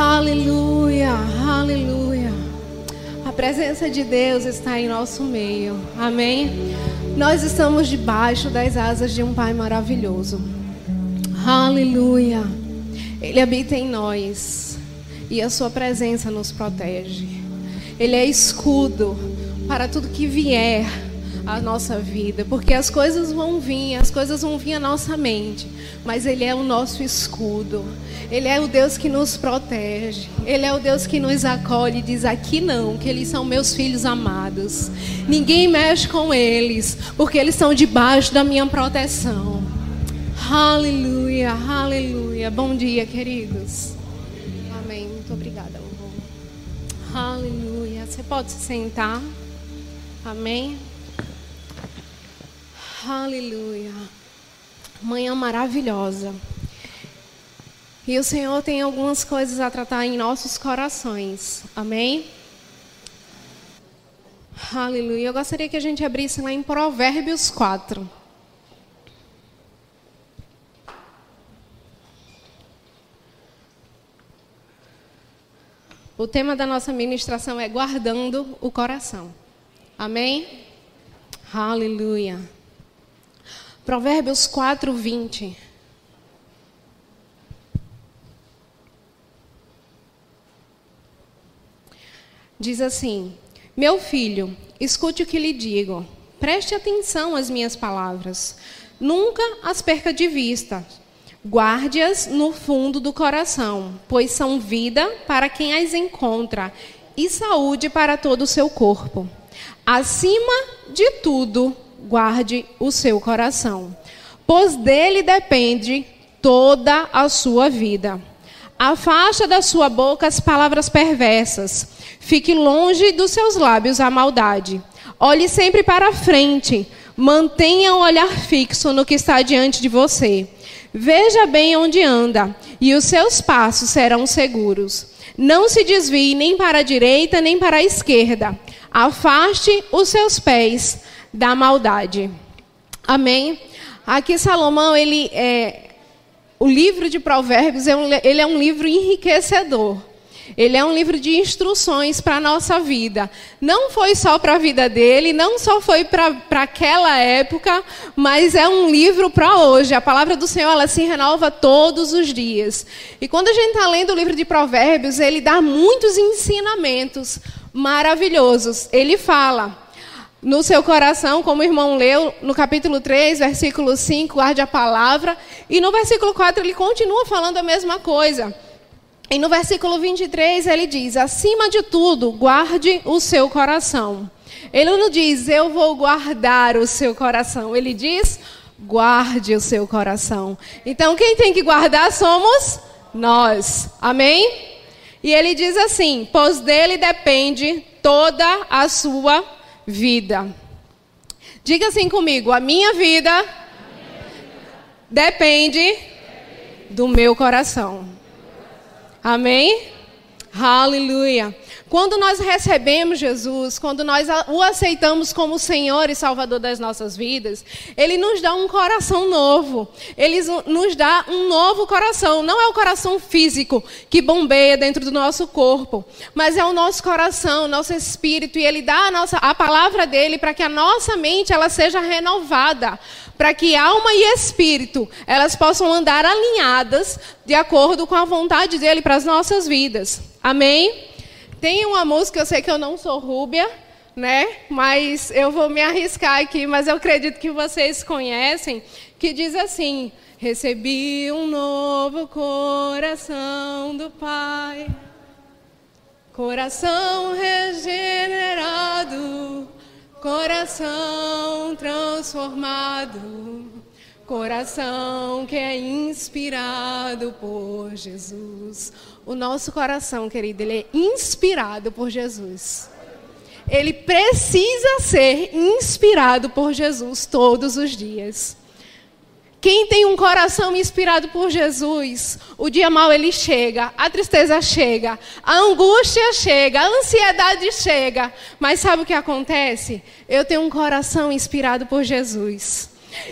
Aleluia, aleluia. A presença de Deus está em nosso meio. Amém? Nós estamos debaixo das asas de um Pai maravilhoso. Aleluia. Ele habita em nós e a sua presença nos protege. Ele é escudo para tudo que vier à nossa vida, porque as coisas vão vir, as coisas vão vir à nossa mente, mas Ele é o nosso escudo. Ele é o Deus que nos protege. Ele é o Deus que nos acolhe e diz: aqui não, que eles são meus filhos amados. Ninguém mexe com eles, porque eles estão debaixo da minha proteção. Aleluia, aleluia. Bom dia, queridos. Amém. Muito obrigada, louvor. Aleluia. Você pode se sentar. Amém. Aleluia. Manhã maravilhosa. E o Senhor tem algumas coisas a tratar em nossos corações. Amém? Aleluia. Eu gostaria que a gente abrisse lá em Provérbios 4. O tema da nossa ministração é guardando o coração. Amém? Aleluia. Provérbios 4, 20. Diz assim: Meu filho, escute o que lhe digo. Preste atenção às minhas palavras. Nunca as perca de vista. Guarde-as no fundo do coração, pois são vida para quem as encontra e saúde para todo o seu corpo. Acima de tudo, guarde o seu coração, pois dele depende toda a sua vida. Afasta da sua boca as palavras perversas Fique longe dos seus lábios a maldade. Olhe sempre para a frente. Mantenha o olhar fixo no que está diante de você. Veja bem onde anda, e os seus passos serão seguros. Não se desvie nem para a direita nem para a esquerda. Afaste os seus pés da maldade. Amém? Aqui Salomão, ele é, o livro de Provérbios, é um, ele é um livro enriquecedor. Ele é um livro de instruções para a nossa vida. Não foi só para a vida dele, não só foi para aquela época, mas é um livro para hoje. A palavra do Senhor ela se renova todos os dias. E quando a gente está lendo o livro de Provérbios, ele dá muitos ensinamentos maravilhosos. Ele fala no seu coração, como o irmão leu no capítulo 3, versículo 5, guarde a palavra. E no versículo 4 ele continua falando a mesma coisa. E no versículo 23 ele diz: acima de tudo, guarde o seu coração. Ele não diz, eu vou guardar o seu coração. Ele diz, guarde o seu coração. Então, quem tem que guardar somos nós. Amém? E ele diz assim: pois dele depende toda a sua vida. Diga assim comigo: a minha vida depende do meu coração. Amém? Aleluia. Quando nós recebemos Jesus, quando nós o aceitamos como Senhor e Salvador das nossas vidas, Ele nos dá um coração novo. Ele nos dá um novo coração. Não é o coração físico que bombeia dentro do nosso corpo, mas é o nosso coração, o nosso espírito. E Ele dá a, nossa, a palavra dele para que a nossa mente ela seja renovada para que alma e espírito elas possam andar alinhadas de acordo com a vontade dele para as nossas vidas. Amém? Tem uma música, eu sei que eu não sou rúbia, né? Mas eu vou me arriscar aqui, mas eu acredito que vocês conhecem, que diz assim: Recebi um novo coração do Pai. Coração regenerado Coração transformado, coração que é inspirado por Jesus. O nosso coração, querido, ele é inspirado por Jesus. Ele precisa ser inspirado por Jesus todos os dias. Quem tem um coração inspirado por Jesus, o dia mal ele chega, a tristeza chega, a angústia chega, a ansiedade chega. Mas sabe o que acontece? Eu tenho um coração inspirado por Jesus.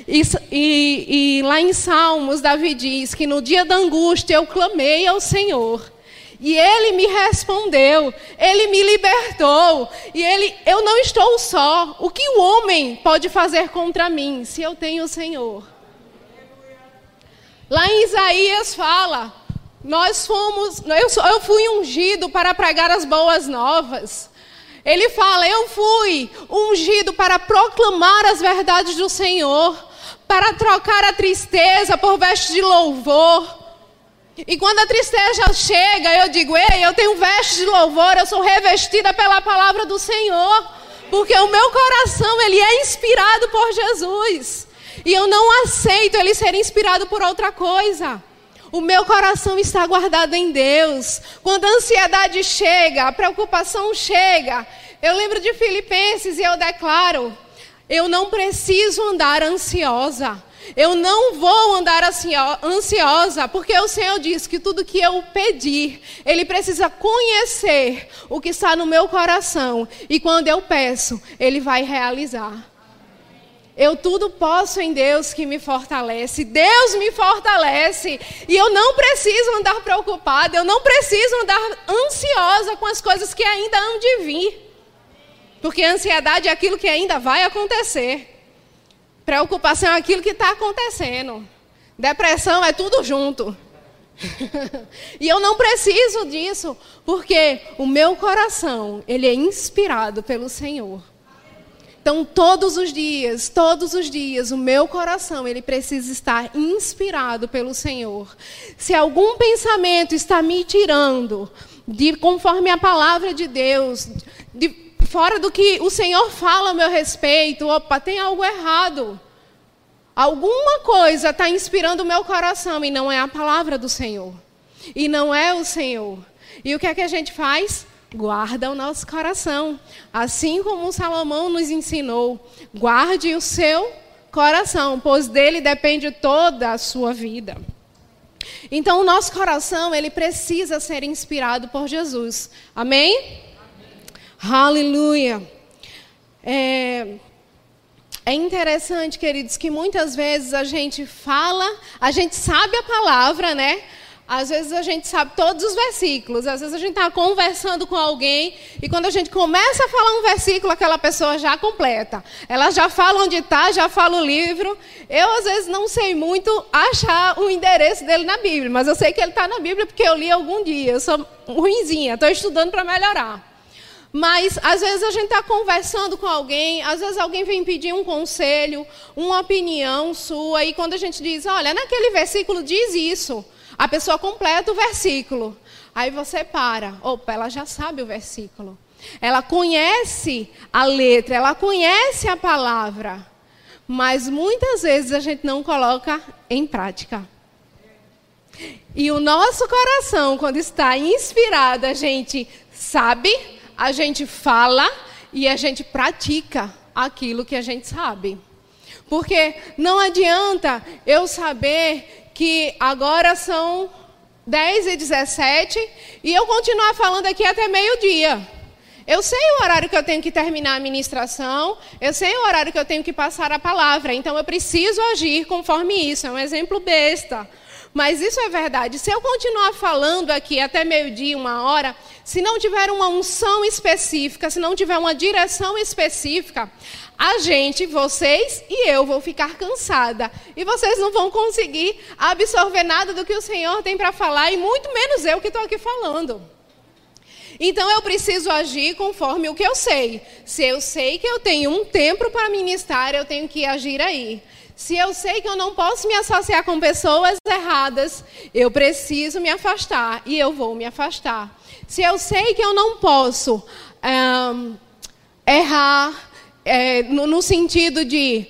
E, e, e lá em Salmos, Davi diz que no dia da angústia eu clamei ao Senhor. E ele me respondeu, ele me libertou. E ele, eu não estou só. O que o homem pode fazer contra mim se eu tenho o Senhor? Lá em Isaías fala: nós fomos, eu, eu fui ungido para pregar as boas novas. Ele fala: Eu fui ungido para proclamar as verdades do Senhor, para trocar a tristeza por vestes de louvor e quando a tristeza chega, eu digo: Ei, eu tenho vestes de louvor, eu sou revestida pela palavra do Senhor, porque o meu coração ele é inspirado por Jesus. E eu não aceito ele ser inspirado por outra coisa. O meu coração está guardado em Deus. Quando a ansiedade chega, a preocupação chega, eu lembro de Filipenses e eu declaro: eu não preciso andar ansiosa. Eu não vou andar ansiosa, porque o Senhor diz que tudo que eu pedir, Ele precisa conhecer o que está no meu coração. E quando eu peço, Ele vai realizar. Eu tudo posso em Deus que me fortalece. Deus me fortalece. E eu não preciso andar preocupada. Eu não preciso andar ansiosa com as coisas que ainda hão de vir. Porque ansiedade é aquilo que ainda vai acontecer. Preocupação é aquilo que está acontecendo. Depressão é tudo junto. e eu não preciso disso, porque o meu coração, ele é inspirado pelo Senhor. Então, todos os dias, todos os dias, o meu coração, ele precisa estar inspirado pelo Senhor. Se algum pensamento está me tirando de conforme a palavra de Deus, de, fora do que o Senhor fala a meu respeito, opa, tem algo errado. Alguma coisa está inspirando o meu coração e não é a palavra do Senhor. E não é o Senhor. E o que é que a gente faz? Guarda o nosso coração. Assim como Salomão nos ensinou, guarde o seu coração, pois dele depende toda a sua vida. Então, o nosso coração, ele precisa ser inspirado por Jesus. Amém? Aleluia. É, é interessante, queridos, que muitas vezes a gente fala, a gente sabe a palavra, né? Às vezes a gente sabe todos os versículos, às vezes a gente está conversando com alguém e quando a gente começa a falar um versículo, aquela pessoa já completa. Ela já fala onde está, já fala o livro. Eu, às vezes, não sei muito achar o endereço dele na Bíblia, mas eu sei que ele está na Bíblia porque eu li algum dia. Eu sou ruinzinha, estou estudando para melhorar. Mas às vezes a gente está conversando com alguém, às vezes alguém vem pedir um conselho, uma opinião sua, e quando a gente diz, olha, naquele versículo diz isso, a pessoa completa o versículo. Aí você para, opa, ela já sabe o versículo. Ela conhece a letra, ela conhece a palavra. Mas muitas vezes a gente não coloca em prática. E o nosso coração, quando está inspirado, a gente sabe, a gente fala e a gente pratica aquilo que a gente sabe. Porque não adianta eu saber que agora são 10 e 17 e eu continuar falando aqui até meio-dia. Eu sei o horário que eu tenho que terminar a ministração, eu sei o horário que eu tenho que passar a palavra, então eu preciso agir conforme isso. É um exemplo besta. Mas isso é verdade. Se eu continuar falando aqui até meio-dia, uma hora, se não tiver uma unção específica, se não tiver uma direção específica, a gente, vocês e eu vou ficar cansada. E vocês não vão conseguir absorver nada do que o Senhor tem para falar, e muito menos eu que estou aqui falando. Então eu preciso agir conforme o que eu sei. Se eu sei que eu tenho um tempo para ministrar, eu tenho que agir aí. Se eu sei que eu não posso me associar com pessoas erradas, eu preciso me afastar e eu vou me afastar. Se eu sei que eu não posso um, errar é, no, no sentido de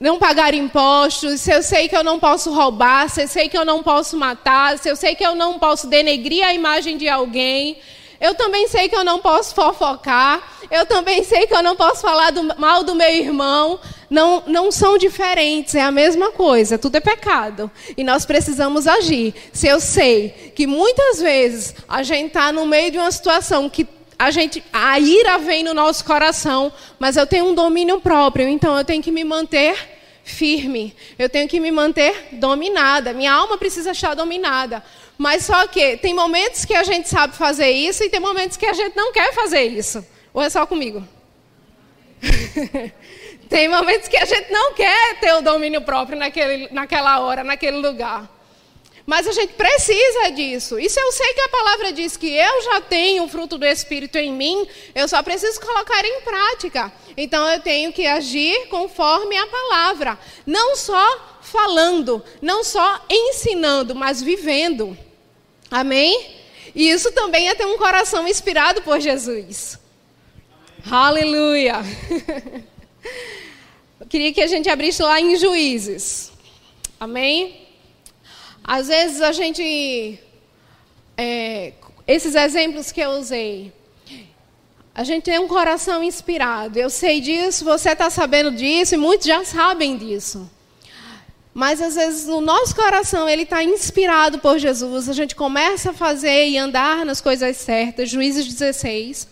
não pagar impostos, se eu sei que eu não posso roubar, se eu sei que eu não posso matar, se eu sei que eu não posso denegrir a imagem de alguém, eu também sei que eu não posso fofocar, eu também sei que eu não posso falar do, mal do meu irmão, não, não são diferentes, é a mesma coisa, tudo é pecado. E nós precisamos agir. Se eu sei que muitas vezes a gente está no meio de uma situação que a gente, a ira vem no nosso coração, mas eu tenho um domínio próprio, então eu tenho que me manter firme. Eu tenho que me manter dominada. Minha alma precisa estar dominada. Mas só que tem momentos que a gente sabe fazer isso e tem momentos que a gente não quer fazer isso. Ou é só comigo? tem momentos que a gente não quer ter o domínio próprio naquele, naquela hora, naquele lugar. Mas a gente precisa disso. Isso eu sei que a palavra diz que eu já tenho o fruto do Espírito em mim, eu só preciso colocar em prática. Então eu tenho que agir conforme a palavra. Não só falando, não só ensinando, mas vivendo. Amém? E isso também é ter um coração inspirado por Jesus. Aleluia! Eu queria que a gente abrisse lá em Juízes. Amém? Às vezes a gente. É, esses exemplos que eu usei. A gente tem um coração inspirado. Eu sei disso, você está sabendo disso, e muitos já sabem disso. Mas às vezes no nosso coração ele está inspirado por Jesus. A gente começa a fazer e andar nas coisas certas. Juízes 16.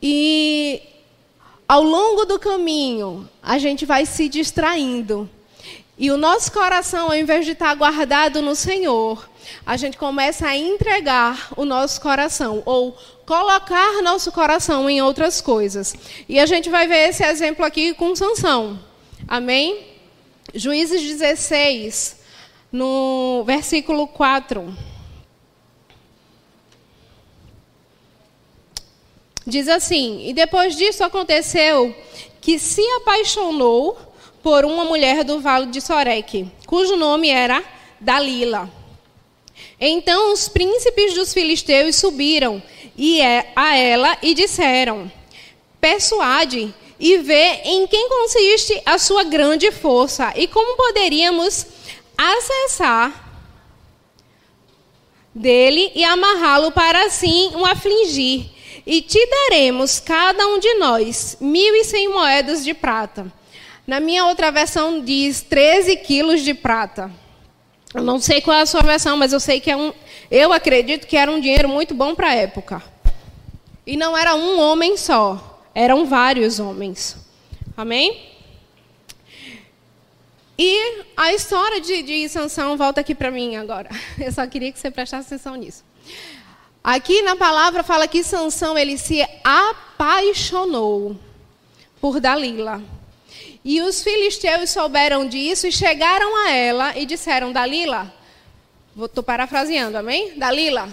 E ao longo do caminho a gente vai se distraindo. E o nosso coração, ao invés de estar guardado no Senhor, a gente começa a entregar o nosso coração, ou colocar nosso coração em outras coisas. E a gente vai ver esse exemplo aqui com Sansão. Amém? Juízes 16, no versículo 4. Diz assim: E depois disso aconteceu que se apaixonou por uma mulher do vale de Soreque, cujo nome era Dalila. Então os príncipes dos filisteus subiram é, a ela e disseram: Persuade e vê em quem consiste a sua grande força e como poderíamos acessar dele e amarrá-lo para assim o afligir. E te daremos, cada um de nós, mil e cem moedas de prata na minha outra versão diz 13 quilos de prata. Eu não sei qual é a sua versão, mas eu sei que é um. Eu acredito que era um dinheiro muito bom para a época. E não era um homem só, eram vários homens. Amém? E a história de, de Sansão volta aqui para mim agora. Eu só queria que você prestasse atenção nisso. Aqui na palavra fala que Sansão ele se apaixonou por Dalila. E os filisteus souberam disso e chegaram a ela e disseram: Dalila, estou parafraseando, amém? Dalila,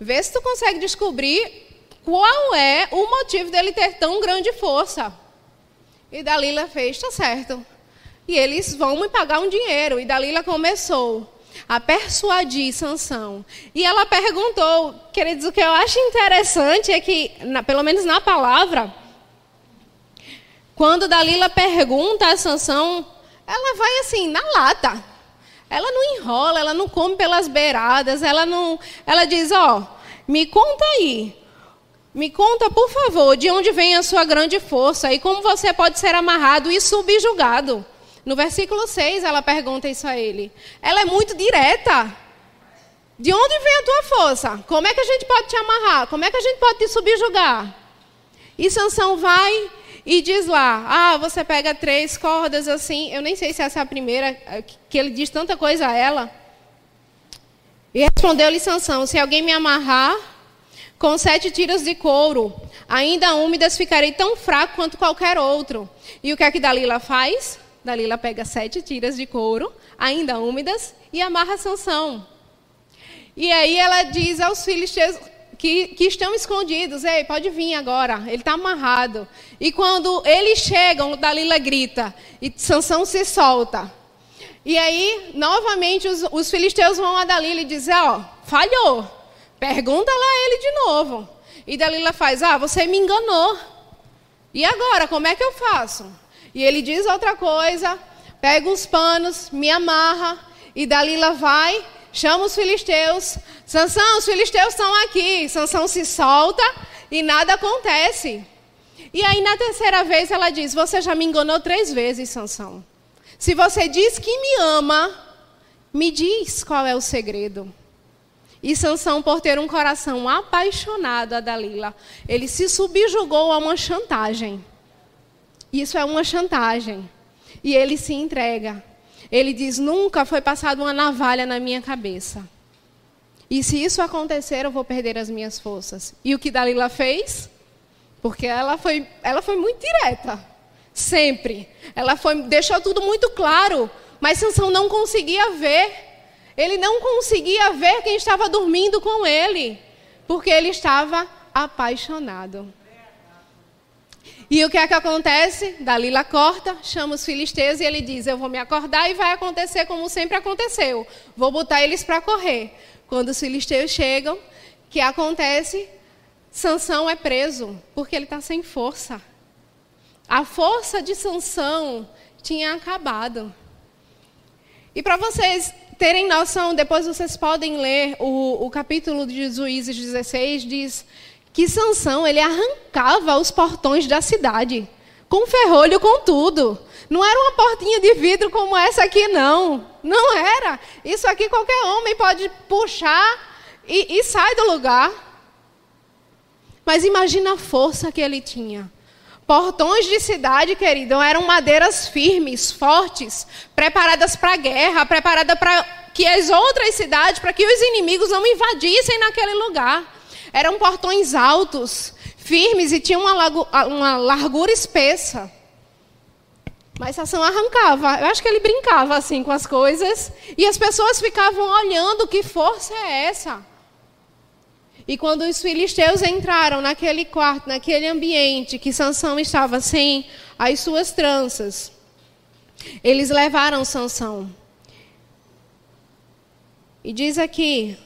vê se tu consegue descobrir qual é o motivo dele ter tão grande força. E Dalila fez, está certo. E eles vão me pagar um dinheiro. E Dalila começou a persuadir Sansão. E ela perguntou, queridos, o que eu acho interessante é que, na, pelo menos na palavra, quando Dalila pergunta a Sansão, ela vai assim, na lata. Ela não enrola, ela não come pelas beiradas, ela não, ela diz, ó, oh, me conta aí. Me conta, por favor, de onde vem a sua grande força e como você pode ser amarrado e subjugado. No versículo 6, ela pergunta isso a ele. Ela é muito direta. De onde vem a tua força? Como é que a gente pode te amarrar? Como é que a gente pode te subjugar? E Sansão vai e diz lá, ah, você pega três cordas assim, eu nem sei se essa é a primeira, é, que ele diz tanta coisa a ela. E respondeu-lhe Sansão, se alguém me amarrar com sete tiras de couro, ainda úmidas, ficarei tão fraco quanto qualquer outro. E o que é que Dalila faz? Dalila pega sete tiras de couro, ainda úmidas, e amarra Sansão. E aí ela diz aos filhos que, que estão escondidos. Ei, pode vir agora. Ele está amarrado. E quando eles chegam, Dalila grita. E Sansão se solta. E aí, novamente, os, os filisteus vão a Dalila e dizem, ó, oh, falhou. Pergunta lá ele de novo. E Dalila faz, ah, você me enganou. E agora, como é que eu faço? E ele diz outra coisa, pega os panos, me amarra. E Dalila vai chama os filisteus. Sansão, os filisteus estão aqui. Sansão se solta e nada acontece. E aí na terceira vez ela diz: Você já me enganou três vezes, Sansão. Se você diz que me ama, me diz qual é o segredo. E Sansão, por ter um coração apaixonado a Dalila, ele se subjugou a uma chantagem. Isso é uma chantagem. E ele se entrega. Ele diz: Nunca foi passada uma navalha na minha cabeça. E se isso acontecer, eu vou perder as minhas forças. E o que Dalila fez? Porque ela foi, ela foi muito direta. Sempre. Ela foi, deixou tudo muito claro. Mas Sansão não conseguia ver. Ele não conseguia ver quem estava dormindo com ele. Porque ele estava apaixonado. E o que é que acontece? Dalila corta, chama os filisteus e ele diz: Eu vou me acordar e vai acontecer como sempre aconteceu. Vou botar eles para correr. Quando os filisteus chegam, que acontece? Sansão é preso, porque ele está sem força. A força de Sansão tinha acabado. E para vocês terem noção, depois vocês podem ler o, o capítulo de Juízes 16, diz que Sansão ele arrancava os portões da cidade com ferrolho, com tudo. Não era uma portinha de vidro como essa aqui, não. Não era. Isso aqui qualquer homem pode puxar e, e sai do lugar. Mas imagina a força que ele tinha. Portões de cidade, querido, eram madeiras firmes, fortes, preparadas para a guerra, preparadas para que as outras cidades, para que os inimigos não invadissem naquele lugar. Eram portões altos, firmes e tinham uma, uma largura espessa. Mas Sansão arrancava. Eu acho que ele brincava assim com as coisas. E as pessoas ficavam olhando que força é essa. E quando os filisteus entraram naquele quarto, naquele ambiente que Sansão estava sem as suas tranças, eles levaram Sansão. E diz aqui,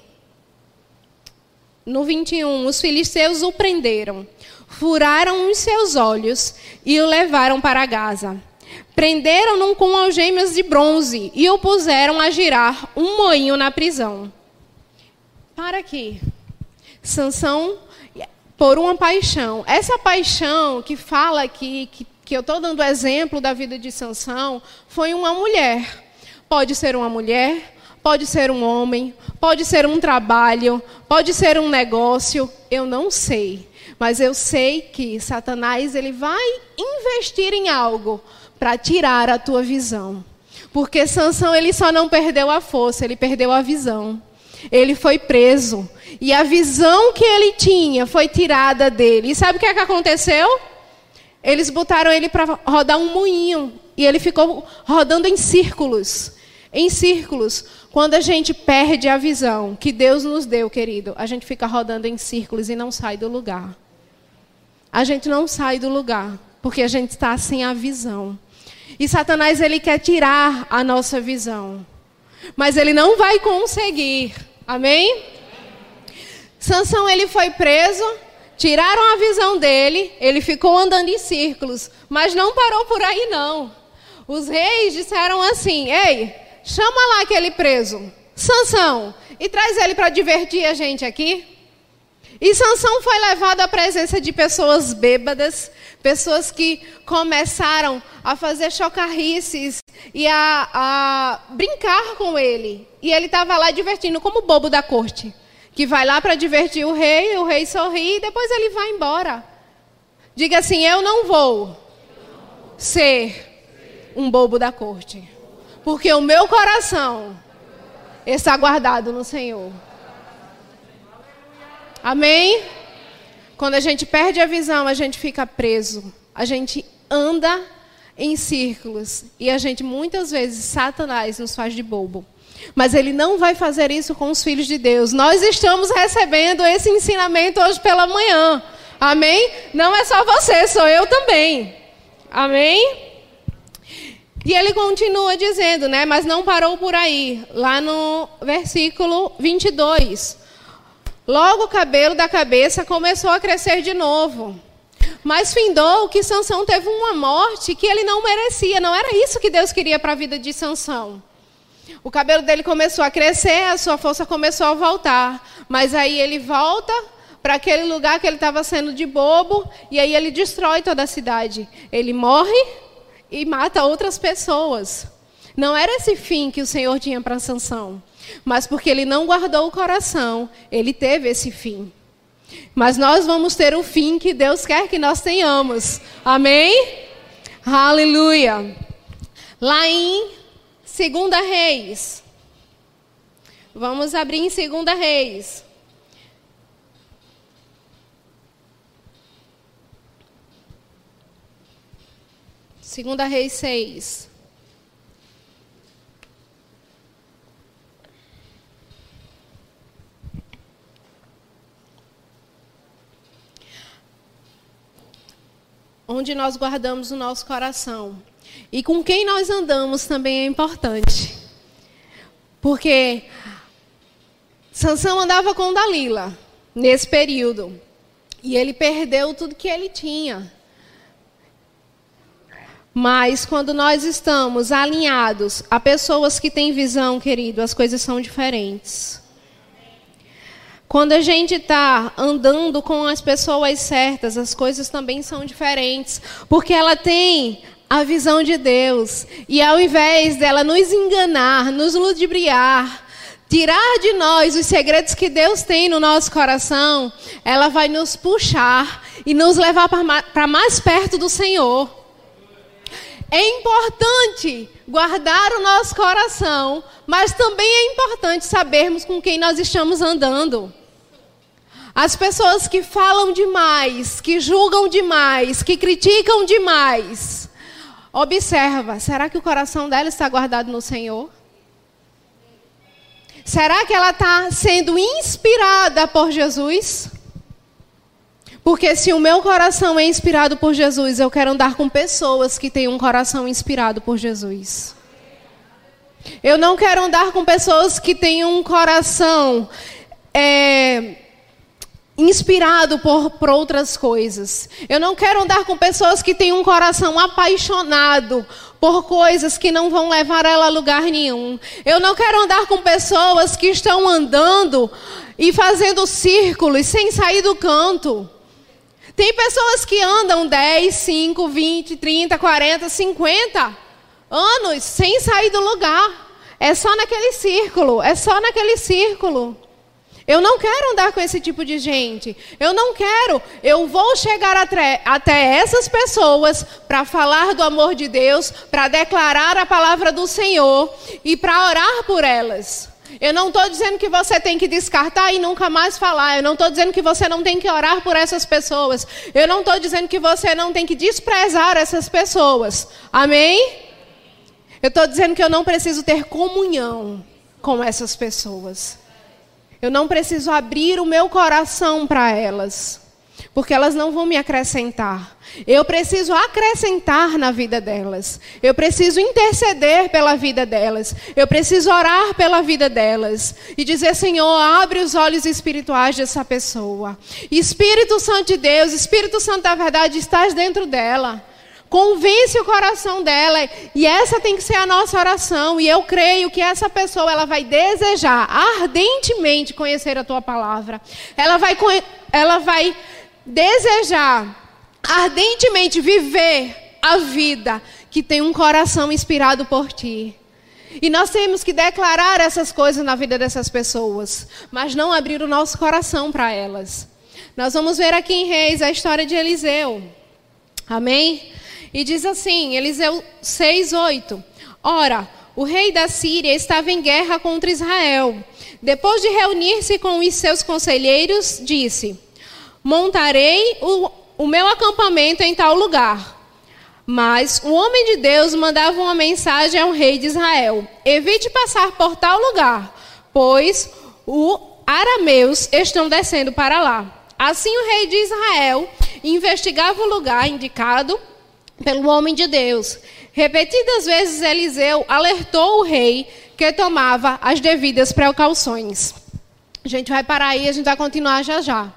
no 21, os filisteus o prenderam, furaram os seus olhos e o levaram para Gaza. Prenderam-no com algemas de bronze e o puseram a girar um moinho na prisão. Para aqui. Sansão, por uma paixão. Essa paixão que fala aqui, que, que eu estou dando exemplo da vida de Sansão, foi uma mulher. Pode ser uma mulher, pode ser um homem, pode ser um trabalho, pode ser um negócio, eu não sei. Mas eu sei que Satanás ele vai investir em algo para tirar a tua visão. Porque Sansão ele só não perdeu a força, ele perdeu a visão. Ele foi preso e a visão que ele tinha foi tirada dele. E sabe o que, é que aconteceu? Eles botaram ele para rodar um moinho e ele ficou rodando em círculos em círculos. Quando a gente perde a visão que Deus nos deu, querido, a gente fica rodando em círculos e não sai do lugar. A gente não sai do lugar, porque a gente está sem a visão. E Satanás, ele quer tirar a nossa visão. Mas ele não vai conseguir. Amém? Sansão, ele foi preso, tiraram a visão dele, ele ficou andando em círculos, mas não parou por aí não. Os reis disseram assim: "Ei, chama lá aquele preso, Sansão, e traz ele para divertir a gente aqui. E Sansão foi levado à presença de pessoas bêbadas, pessoas que começaram a fazer chocarrices e a, a brincar com ele. E ele estava lá divertindo como bobo da corte, que vai lá para divertir o rei, o rei sorri e depois ele vai embora. Diga assim: Eu não vou ser um bobo da corte. Porque o meu coração está guardado no Senhor. Amém? Quando a gente perde a visão, a gente fica preso. A gente anda em círculos. E a gente, muitas vezes, Satanás nos faz de bobo. Mas ele não vai fazer isso com os filhos de Deus. Nós estamos recebendo esse ensinamento hoje pela manhã. Amém? Não é só você, sou eu também. Amém? E ele continua dizendo, né? Mas não parou por aí. Lá no versículo 22. Logo o cabelo da cabeça começou a crescer de novo. Mas findou que Sansão teve uma morte que ele não merecia. Não era isso que Deus queria para a vida de Sansão. O cabelo dele começou a crescer, a sua força começou a voltar. Mas aí ele volta para aquele lugar que ele estava sendo de bobo, e aí ele destrói toda a cidade. Ele morre e mata outras pessoas. Não era esse fim que o Senhor tinha para Sansão, mas porque ele não guardou o coração, ele teve esse fim. Mas nós vamos ter o fim que Deus quer que nós tenhamos. Amém? Aleluia. Lá em 2 Reis, Vamos abrir em 2 Reis. Segunda Reis 6. Onde nós guardamos o nosso coração. E com quem nós andamos também é importante. Porque Sansão andava com Dalila nesse período. E ele perdeu tudo que ele tinha. Mas quando nós estamos alinhados a pessoas que têm visão, querido, as coisas são diferentes. Quando a gente está andando com as pessoas certas, as coisas também são diferentes. Porque ela tem a visão de Deus. E ao invés dela nos enganar, nos ludibriar, tirar de nós os segredos que Deus tem no nosso coração, ela vai nos puxar e nos levar para mais perto do Senhor. É importante guardar o nosso coração, mas também é importante sabermos com quem nós estamos andando. As pessoas que falam demais, que julgam demais, que criticam demais. Observa, será que o coração dela está guardado no Senhor? Será que ela está sendo inspirada por Jesus? Porque se o meu coração é inspirado por Jesus, eu quero andar com pessoas que têm um coração inspirado por Jesus. Eu não quero andar com pessoas que têm um coração é, inspirado por, por outras coisas. Eu não quero andar com pessoas que têm um coração apaixonado por coisas que não vão levar ela a lugar nenhum. Eu não quero andar com pessoas que estão andando e fazendo círculos sem sair do canto. Tem pessoas que andam 10, 5, 20, 30, 40, 50 anos sem sair do lugar. É só naquele círculo, é só naquele círculo. Eu não quero andar com esse tipo de gente. Eu não quero. Eu vou chegar até, até essas pessoas para falar do amor de Deus, para declarar a palavra do Senhor e para orar por elas. Eu não estou dizendo que você tem que descartar e nunca mais falar. Eu não estou dizendo que você não tem que orar por essas pessoas. Eu não estou dizendo que você não tem que desprezar essas pessoas. Amém? Eu estou dizendo que eu não preciso ter comunhão com essas pessoas. Eu não preciso abrir o meu coração para elas porque elas não vão me acrescentar. Eu preciso acrescentar na vida delas. Eu preciso interceder pela vida delas. Eu preciso orar pela vida delas e dizer: Senhor, abre os olhos espirituais dessa pessoa. Espírito Santo de Deus, Espírito Santo da verdade, estás dentro dela. Convence o coração dela e essa tem que ser a nossa oração. E eu creio que essa pessoa ela vai desejar ardentemente conhecer a tua palavra. Ela vai, ela vai desejar ardentemente viver a vida que tem um coração inspirado por ti. E nós temos que declarar essas coisas na vida dessas pessoas, mas não abrir o nosso coração para elas. Nós vamos ver aqui em Reis a história de Eliseu. Amém? E diz assim, Eliseu 6:8. Ora, o rei da Síria estava em guerra contra Israel. Depois de reunir-se com os seus conselheiros, disse: montarei o, o meu acampamento em tal lugar. Mas o homem de Deus mandava uma mensagem ao rei de Israel: Evite passar por tal lugar, pois os arameus estão descendo para lá. Assim o rei de Israel investigava o lugar indicado pelo homem de Deus. Repetidas vezes Eliseu alertou o rei que tomava as devidas precauções. A gente vai parar aí, a gente vai continuar já já.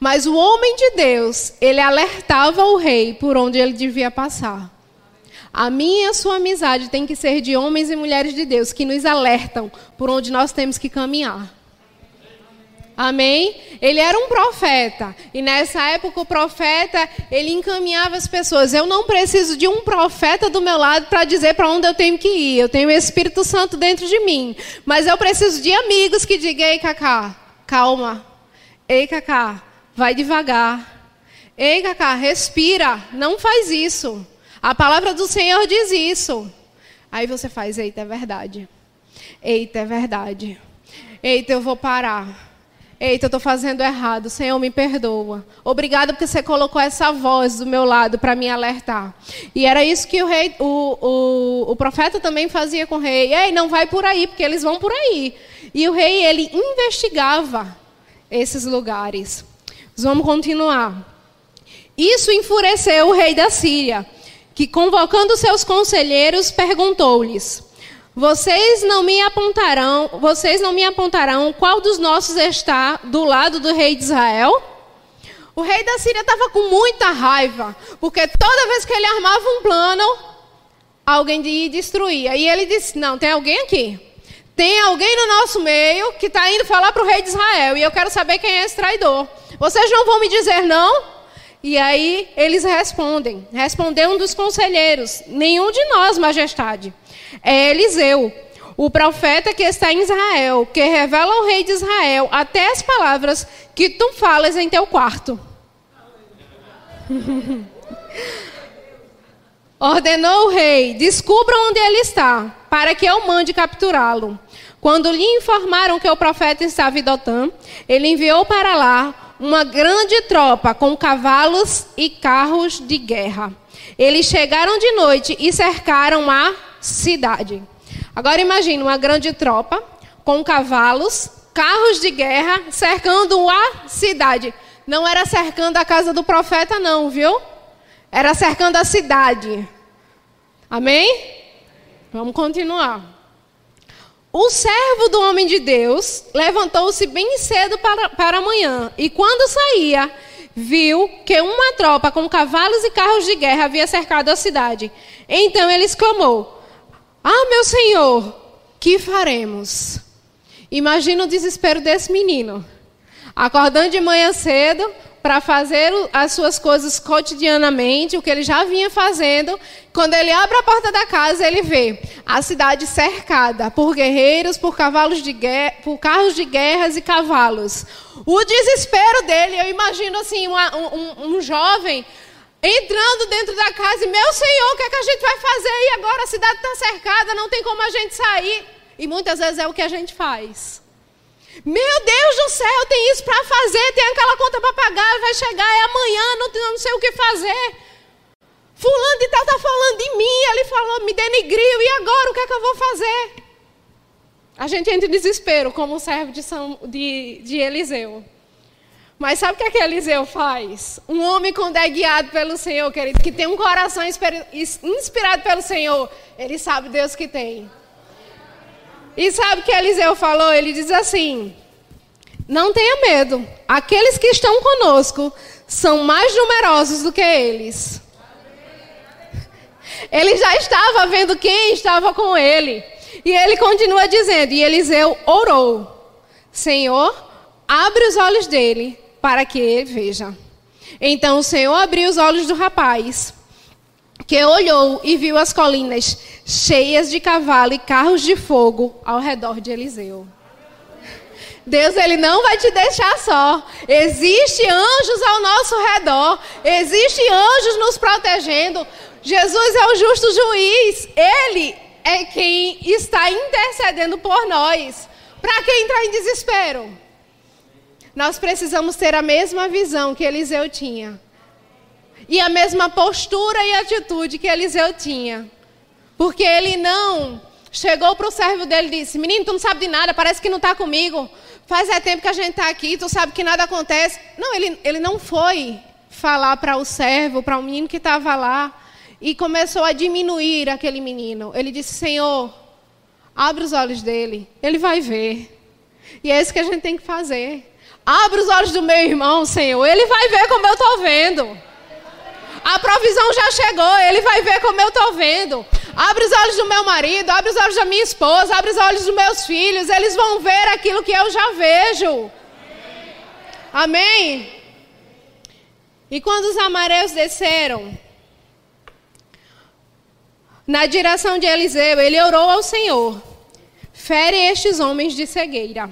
Mas o homem de Deus, ele alertava o rei por onde ele devia passar. A minha e a sua amizade tem que ser de homens e mulheres de Deus que nos alertam por onde nós temos que caminhar. Amém? Ele era um profeta. E nessa época o profeta, ele encaminhava as pessoas. Eu não preciso de um profeta do meu lado para dizer para onde eu tenho que ir. Eu tenho o Espírito Santo dentro de mim. Mas eu preciso de amigos que digam, ei, Cacá, calma. Ei, Cacá, vai devagar. Ei, Cacá, respira, não faz isso. A palavra do Senhor diz isso. Aí você faz, eita, é verdade. Eita, é verdade. Eita, eu vou parar. Eita, eu estou fazendo errado. Senhor, me perdoa. Obrigado porque você colocou essa voz do meu lado para me alertar. E era isso que o rei, o, o, o profeta também fazia com o rei. Ei, não vai por aí, porque eles vão por aí. E o rei, ele investigava esses lugares. Vamos continuar. Isso enfureceu o rei da Síria, que convocando seus conselheiros, perguntou-lhes: vocês não me apontarão, vocês não me apontarão qual dos nossos está do lado do rei de Israel? O rei da Síria estava com muita raiva, porque toda vez que ele armava um plano, alguém ia destruía. E ele disse: Não, tem alguém aqui. Tem alguém no nosso meio que está indo falar para o rei de Israel. E eu quero saber quem é esse traidor. Vocês não vão me dizer não? E aí eles respondem. Respondeu um dos conselheiros: Nenhum de nós, majestade é Eliseu, o profeta que está em Israel, que revela ao rei de Israel até as palavras que tu falas em teu quarto. Ordenou o rei: descubra onde ele está, para que eu mande capturá-lo. Quando lhe informaram que o profeta estava em Dotã, ele enviou para lá uma grande tropa com cavalos e carros de guerra. Eles chegaram de noite e cercaram a cidade. Agora imagine uma grande tropa com cavalos, carros de guerra cercando a cidade. Não era cercando a casa do profeta, não, viu? Era cercando a cidade. Amém? Vamos continuar. O servo do homem de Deus levantou-se bem cedo para, para amanhã e, quando saía, viu que uma tropa com cavalos e carros de guerra havia cercado a cidade. Então ele exclamou: ah, meu Senhor, que faremos? Imagina o desespero desse menino. Acordando de manhã cedo para fazer as suas coisas cotidianamente, o que ele já vinha fazendo. Quando ele abre a porta da casa, ele vê a cidade cercada por guerreiros, por cavalos de guerra, por carros de guerras e cavalos. O desespero dele, eu imagino assim, uma, um, um jovem entrando dentro da casa e, meu Senhor, o que, é que a gente vai fazer? E agora a cidade está cercada, não tem como a gente sair. E muitas vezes é o que a gente faz. Meu Deus do céu, tem isso para fazer, tem aquela conta para pagar, vai chegar, é amanhã, não, não sei o que fazer. Fulano de tal está falando de mim, ele falou, me denigriu, e agora o que é que eu vou fazer? A gente entra em desespero, como o servo de, São, de, de Eliseu. Mas sabe o que, é que Eliseu faz? Um homem quando é guiado pelo Senhor, querido, que tem um coração inspirado pelo Senhor, ele sabe Deus que tem. E sabe o que Eliseu falou? Ele diz assim: Não tenha medo, aqueles que estão conosco são mais numerosos do que eles. Ele já estava vendo quem estava com ele. E ele continua dizendo: E Eliseu orou: Senhor, abre os olhos dele para que ele veja. Então o Senhor abriu os olhos do rapaz, que olhou e viu as colinas cheias de cavalo e carros de fogo ao redor de Eliseu. Deus ele não vai te deixar só. Existem anjos ao nosso redor, existem anjos nos protegendo. Jesus é o justo juiz. Ele é quem está intercedendo por nós. Para quem entrar em desespero? Nós precisamos ter a mesma visão que Eliseu tinha. E a mesma postura e atitude que Eliseu tinha. Porque ele não chegou para o servo dele e disse: Menino, tu não sabe de nada, parece que não está comigo. Faz é tempo que a gente está aqui, tu sabe que nada acontece. Não, ele, ele não foi falar para o servo, para o menino que estava lá, e começou a diminuir aquele menino. Ele disse: Senhor, abre os olhos dele, ele vai ver. E é isso que a gente tem que fazer. Abre os olhos do meu irmão, Senhor. Ele vai ver como eu estou vendo. A provisão já chegou, ele vai ver como eu estou vendo. Abre os olhos do meu marido, abre os olhos da minha esposa, abre os olhos dos meus filhos. Eles vão ver aquilo que eu já vejo. Amém? E quando os amareus desceram na direção de Eliseu, ele orou ao Senhor: fere estes homens de cegueira.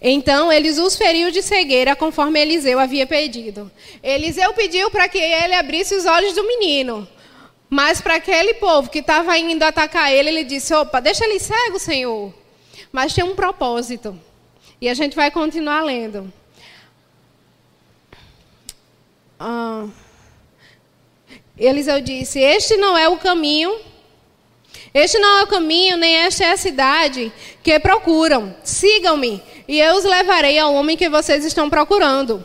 Então eles os feriu de cegueira, conforme Eliseu havia pedido. Eliseu pediu para que ele abrisse os olhos do menino. Mas para aquele povo que estava indo atacar ele, ele disse: Opa, deixa ele cego, Senhor. mas tinha um propósito. E a gente vai continuar lendo. Ah, Eliseu disse: Este não é o caminho, este não é o caminho, nem esta é a cidade que procuram. Sigam-me, e eu os levarei ao homem que vocês estão procurando.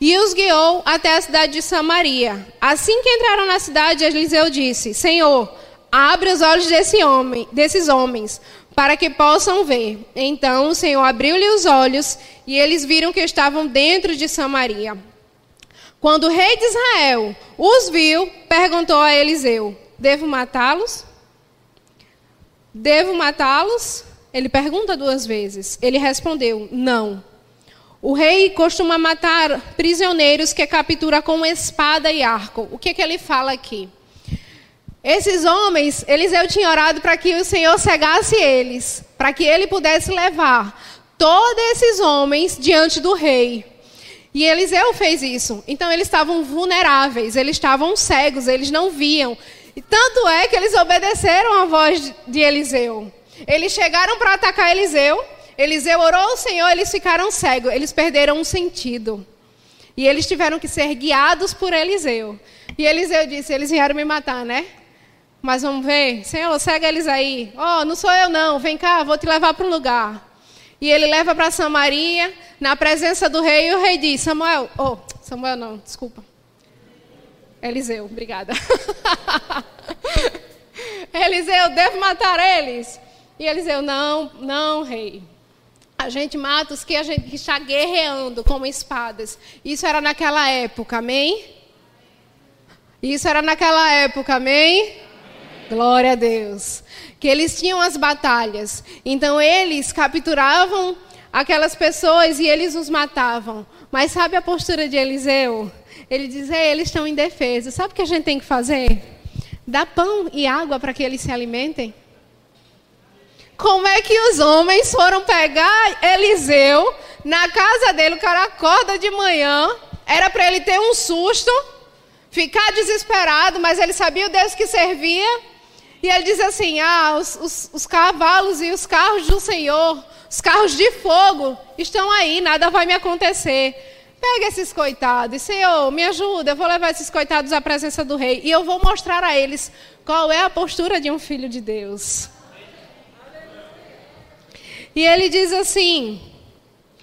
E os guiou até a cidade de Samaria. Assim que entraram na cidade, Eliseu disse: Senhor, abre os olhos desse homem, desses homens, para que possam ver. Então o Senhor abriu-lhe os olhos, e eles viram que estavam dentro de Samaria. Quando o rei de Israel os viu, perguntou a Eliseu: Devo matá-los? Devo matá-los? Ele pergunta duas vezes. Ele respondeu: Não. O rei costuma matar prisioneiros que captura com espada e arco. O que, que ele fala aqui? Esses homens, Eliseu tinha orado para que o Senhor cegasse eles, para que ele pudesse levar todos esses homens diante do rei. E Eliseu fez isso. Então eles estavam vulneráveis, eles estavam cegos, eles não viam. E tanto é que eles obedeceram à voz de Eliseu. Eles chegaram para atacar Eliseu, Eliseu orou ao Senhor, eles ficaram cegos, eles perderam o sentido. E eles tiveram que ser guiados por Eliseu. E Eliseu disse: Eles vieram me matar, né? Mas vamos ver, Senhor, cega eles aí. Oh, não sou eu não, vem cá, vou te levar para um lugar. E ele leva para Samaria, na presença do rei, e o rei diz: Samuel, oh, Samuel não, desculpa. Eliseu, obrigada. Eliseu, devo matar eles? E Eliseu, não, não, rei. A gente mata os que a gente está guerreando com espadas. Isso era naquela época, amém? Isso era naquela época, amém? amém? Glória a Deus. Que eles tinham as batalhas. Então eles capturavam aquelas pessoas e eles os matavam. Mas sabe a postura de Eliseu? Ele diz: eles estão indefesos. Sabe o que a gente tem que fazer? Dar pão e água para que eles se alimentem. Como é que os homens foram pegar Eliseu na casa dele? O cara acorda de manhã, era para ele ter um susto, ficar desesperado, mas ele sabia o Deus que servia. E ele diz assim: Ah, os, os, os cavalos e os carros do Senhor, os carros de fogo, estão aí, nada vai me acontecer. Pega esses coitados, Senhor, me ajuda, eu vou levar esses coitados à presença do rei e eu vou mostrar a eles qual é a postura de um filho de Deus. E ele diz assim: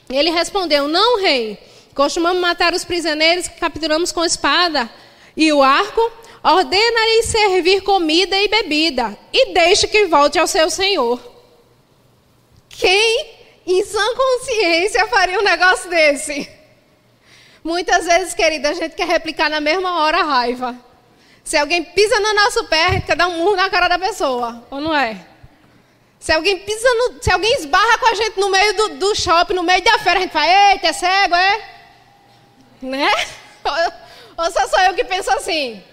ele respondeu: Não, rei, costumamos matar os prisioneiros que capturamos com espada e o arco. Ordena-lhe servir comida e bebida e deixe que volte ao seu senhor. Quem, em sã consciência, faria um negócio desse? Muitas vezes, querida, a gente quer replicar na mesma hora a raiva. Se alguém pisa no nosso pé, a gente quer dar um murro na cara da pessoa, ou não é? Se alguém pisa no, se alguém esbarra com a gente no meio do, do shopping, no meio da feira, a gente fala, eita, é cego, é? Né? Ou só sou eu que penso assim?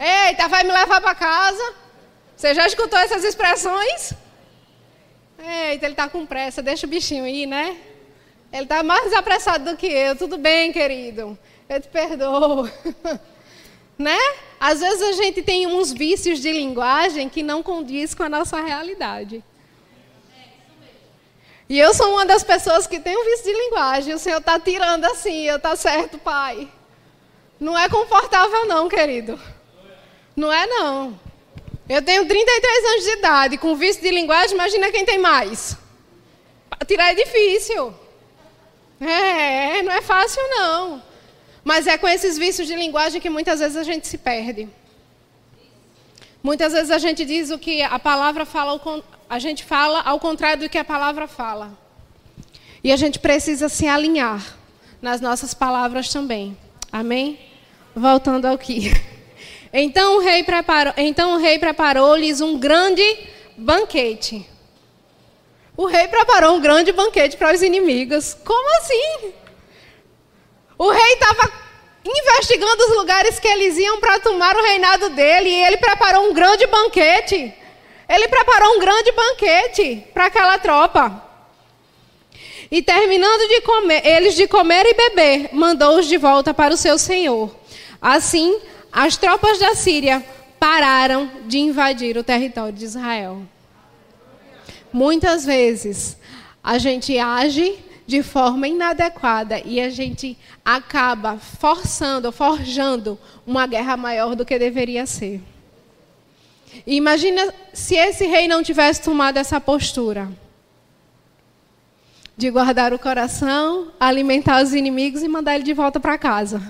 Eita, vai me levar para casa? Você já escutou essas expressões? Eita, ele está com pressa, deixa o bichinho ir, né? Ele está mais apressado do que eu. Tudo bem, querido. Eu te perdoo. né? Às vezes a gente tem uns vícios de linguagem que não condiz com a nossa realidade. E eu sou uma das pessoas que tem um vício de linguagem. O Senhor está tirando assim, eu está certo, Pai. Não é confortável não, querido. Não é não. Eu tenho 33 anos de idade, com vício de linguagem, imagina quem tem mais. Tirar é difícil. É, não é fácil não. Mas é com esses vícios de linguagem que muitas vezes a gente se perde. Muitas vezes a gente diz o que a palavra fala, a gente fala ao contrário do que a palavra fala. E a gente precisa se alinhar nas nossas palavras também. Amém? Voltando ao que. Então o rei preparou, então o rei preparou-lhes um grande banquete. O rei preparou um grande banquete para os inimigos. Como assim? O rei estava investigando os lugares que eles iam para tomar o reinado dele e ele preparou um grande banquete. Ele preparou um grande banquete para aquela tropa. E terminando de comer, eles de comer e beber, mandou-os de volta para o seu senhor. Assim, as tropas da Síria pararam de invadir o território de Israel. Muitas vezes a gente age de forma inadequada e a gente acaba forçando, forjando uma guerra maior do que deveria ser. E imagina se esse rei não tivesse tomado essa postura de guardar o coração, alimentar os inimigos e mandar ele de volta para casa.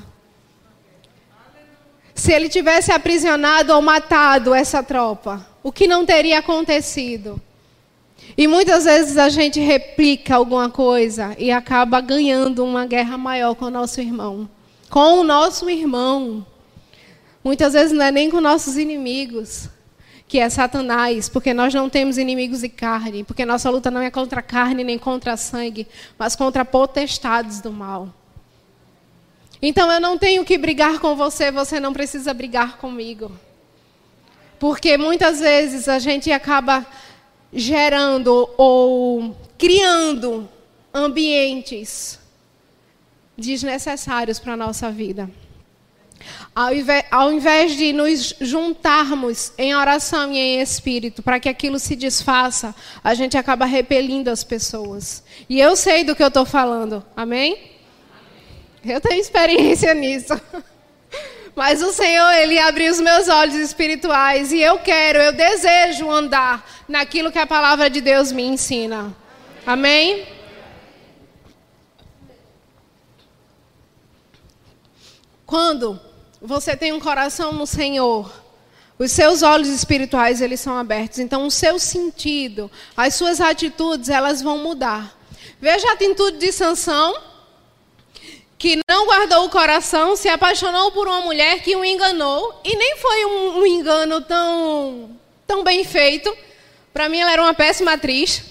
Se ele tivesse aprisionado ou matado essa tropa, o que não teria acontecido? E muitas vezes a gente replica alguma coisa e acaba ganhando uma guerra maior com o nosso irmão. Com o nosso irmão. Muitas vezes não é nem com nossos inimigos, que é Satanás, porque nós não temos inimigos de carne, porque nossa luta não é contra a carne nem contra sangue, mas contra potestades do mal. Então eu não tenho que brigar com você, você não precisa brigar comigo. Porque muitas vezes a gente acaba gerando ou criando ambientes desnecessários para a nossa vida. Ao invés, de nos juntarmos em oração e em espírito para que aquilo se desfaça, a gente acaba repelindo as pessoas. E eu sei do que eu estou falando, amém? Eu tenho experiência nisso. Mas o Senhor, Ele abriu os meus olhos espirituais e eu quero, eu desejo andar naquilo que a palavra de Deus me ensina. Amém? Quando você tem um coração no Senhor, os seus olhos espirituais eles são abertos. Então o seu sentido, as suas atitudes, elas vão mudar. Veja a atitude de Sansão que não guardou o coração, se apaixonou por uma mulher que o enganou, e nem foi um, um engano tão, tão bem feito. Para mim, ela era uma péssima atriz.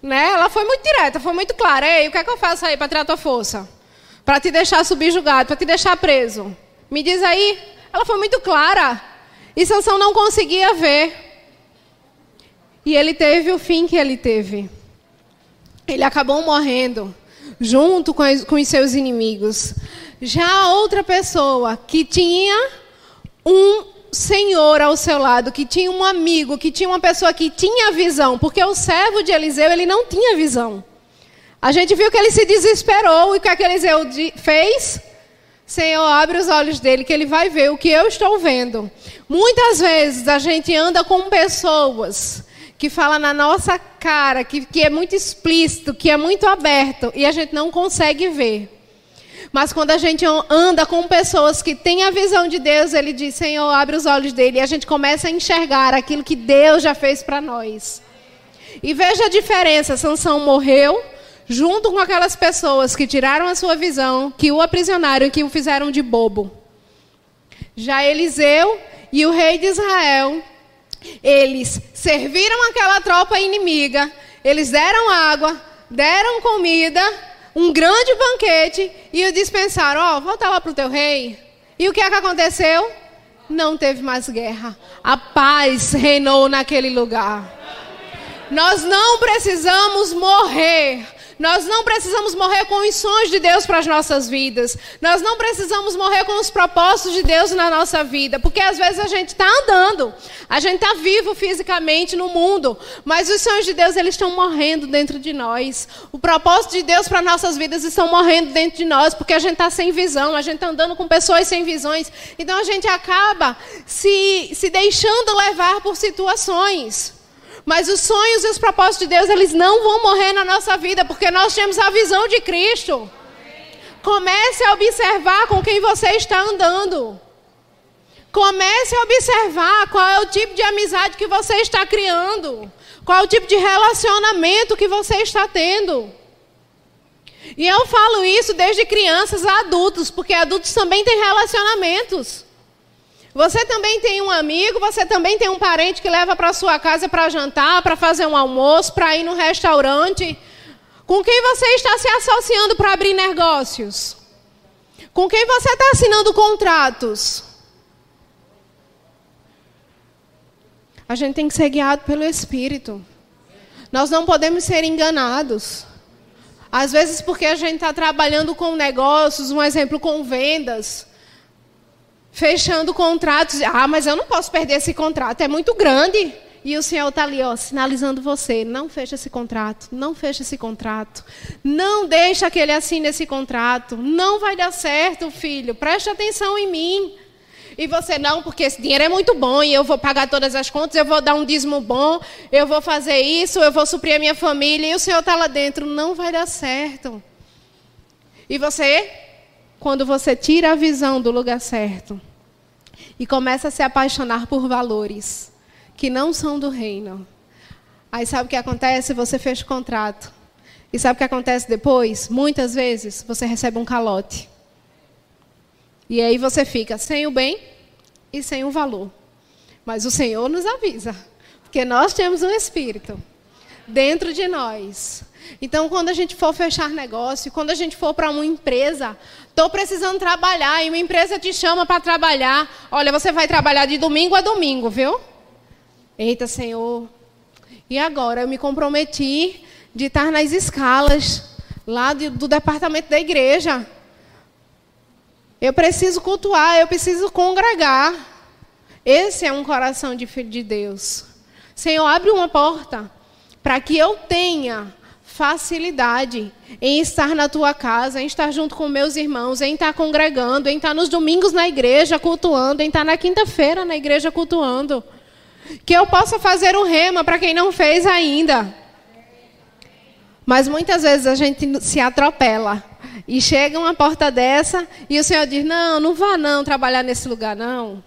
Né? Ela foi muito direta, foi muito clara. Ei, o que é que eu faço aí para tirar tua força? Para te deixar subjugado, para te deixar preso. Me diz aí. Ela foi muito clara. E Sansão não conseguia ver. E ele teve o fim que ele teve. Ele acabou morrendo junto com, com os seus inimigos. Já outra pessoa que tinha um senhor ao seu lado, que tinha um amigo, que tinha uma pessoa que tinha visão, porque o servo de Eliseu, ele não tinha visão. A gente viu que ele se desesperou e o que, é que Eliseu fez? Senhor, abre os olhos dele que ele vai ver o que eu estou vendo. Muitas vezes a gente anda com pessoas que fala na nossa cara, que, que é muito explícito, que é muito aberto, e a gente não consegue ver. Mas quando a gente anda com pessoas que têm a visão de Deus, ele diz: Senhor, abre os olhos dele, e a gente começa a enxergar aquilo que Deus já fez para nós. E veja a diferença: Sansão morreu junto com aquelas pessoas que tiraram a sua visão, que o aprisionaram e que o fizeram de bobo. Já Eliseu e o rei de Israel eles serviram aquela tropa inimiga, eles deram água, deram comida, um grande banquete e o dispensaram: Ó, oh, volta lá para o teu rei. E o que é que aconteceu? Não teve mais guerra. A paz reinou naquele lugar. Nós não precisamos morrer nós não precisamos morrer com os sonhos de Deus para as nossas vidas. Nós não precisamos morrer com os propósitos de Deus na nossa vida. Porque às vezes a gente está andando, a gente está vivo fisicamente no mundo, mas os sonhos de Deus eles estão morrendo dentro de nós. O propósito de Deus para nossas vidas estão morrendo dentro de nós, porque a gente está sem visão, a gente está andando com pessoas sem visões. Então a gente acaba se, se deixando levar por situações. Mas os sonhos e os propósitos de Deus, eles não vão morrer na nossa vida, porque nós temos a visão de Cristo. Comece a observar com quem você está andando. Comece a observar qual é o tipo de amizade que você está criando. Qual é o tipo de relacionamento que você está tendo. E eu falo isso desde crianças a adultos, porque adultos também têm relacionamentos. Você também tem um amigo, você também tem um parente que leva para sua casa para jantar, para fazer um almoço, para ir no restaurante. Com quem você está se associando para abrir negócios? Com quem você está assinando contratos? A gente tem que ser guiado pelo Espírito. Nós não podemos ser enganados. Às vezes, porque a gente está trabalhando com negócios, um exemplo com vendas fechando contratos. Ah, mas eu não posso perder esse contrato, é muito grande. E o Senhor está ali, ó, sinalizando você: não feche esse contrato, não feche esse contrato, não deixa que ele assine esse contrato, não vai dar certo, filho, preste atenção em mim. E você não, porque esse dinheiro é muito bom e eu vou pagar todas as contas, eu vou dar um dízimo bom, eu vou fazer isso, eu vou suprir a minha família e o Senhor está lá dentro. Não vai dar certo. E você, quando você tira a visão do lugar certo e começa a se apaixonar por valores que não são do reino, aí sabe o que acontece? Você fecha o contrato. E sabe o que acontece depois? Muitas vezes você recebe um calote. E aí você fica sem o bem e sem o valor. Mas o Senhor nos avisa, porque nós temos um espírito dentro de nós. Então, quando a gente for fechar negócio, quando a gente for para uma empresa, estou precisando trabalhar e uma empresa te chama para trabalhar, olha, você vai trabalhar de domingo a domingo, viu? Eita, Senhor. E agora eu me comprometi de estar nas escalas lá do departamento da igreja. Eu preciso cultuar, eu preciso congregar. Esse é um coração de filho de Deus. Senhor, abre uma porta para que eu tenha facilidade em estar na tua casa, em estar junto com meus irmãos, em estar congregando, em estar nos domingos na igreja cultuando, em estar na quinta-feira na igreja cultuando. Que eu possa fazer o rema para quem não fez ainda. Mas muitas vezes a gente se atropela e chega uma porta dessa e o Senhor diz: Não, não vá não trabalhar nesse lugar, não.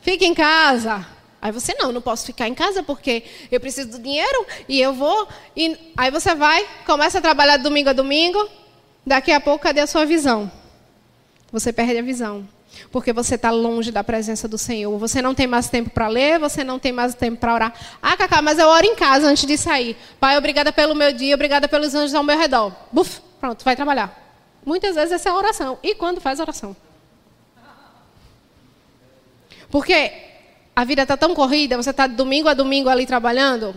Fique em casa. Aí você, não, não posso ficar em casa porque eu preciso do dinheiro e eu vou. E aí você vai, começa a trabalhar domingo a domingo. Daqui a pouco, cadê a sua visão? Você perde a visão. Porque você está longe da presença do Senhor. Você não tem mais tempo para ler, você não tem mais tempo para orar. Ah, Cacá, mas eu oro em casa antes de sair. Pai, obrigada pelo meu dia, obrigada pelos anjos ao meu redor. Buf, pronto, vai trabalhar. Muitas vezes essa é a oração. E quando faz oração? Porque a vida está tão corrida, você está domingo a domingo ali trabalhando,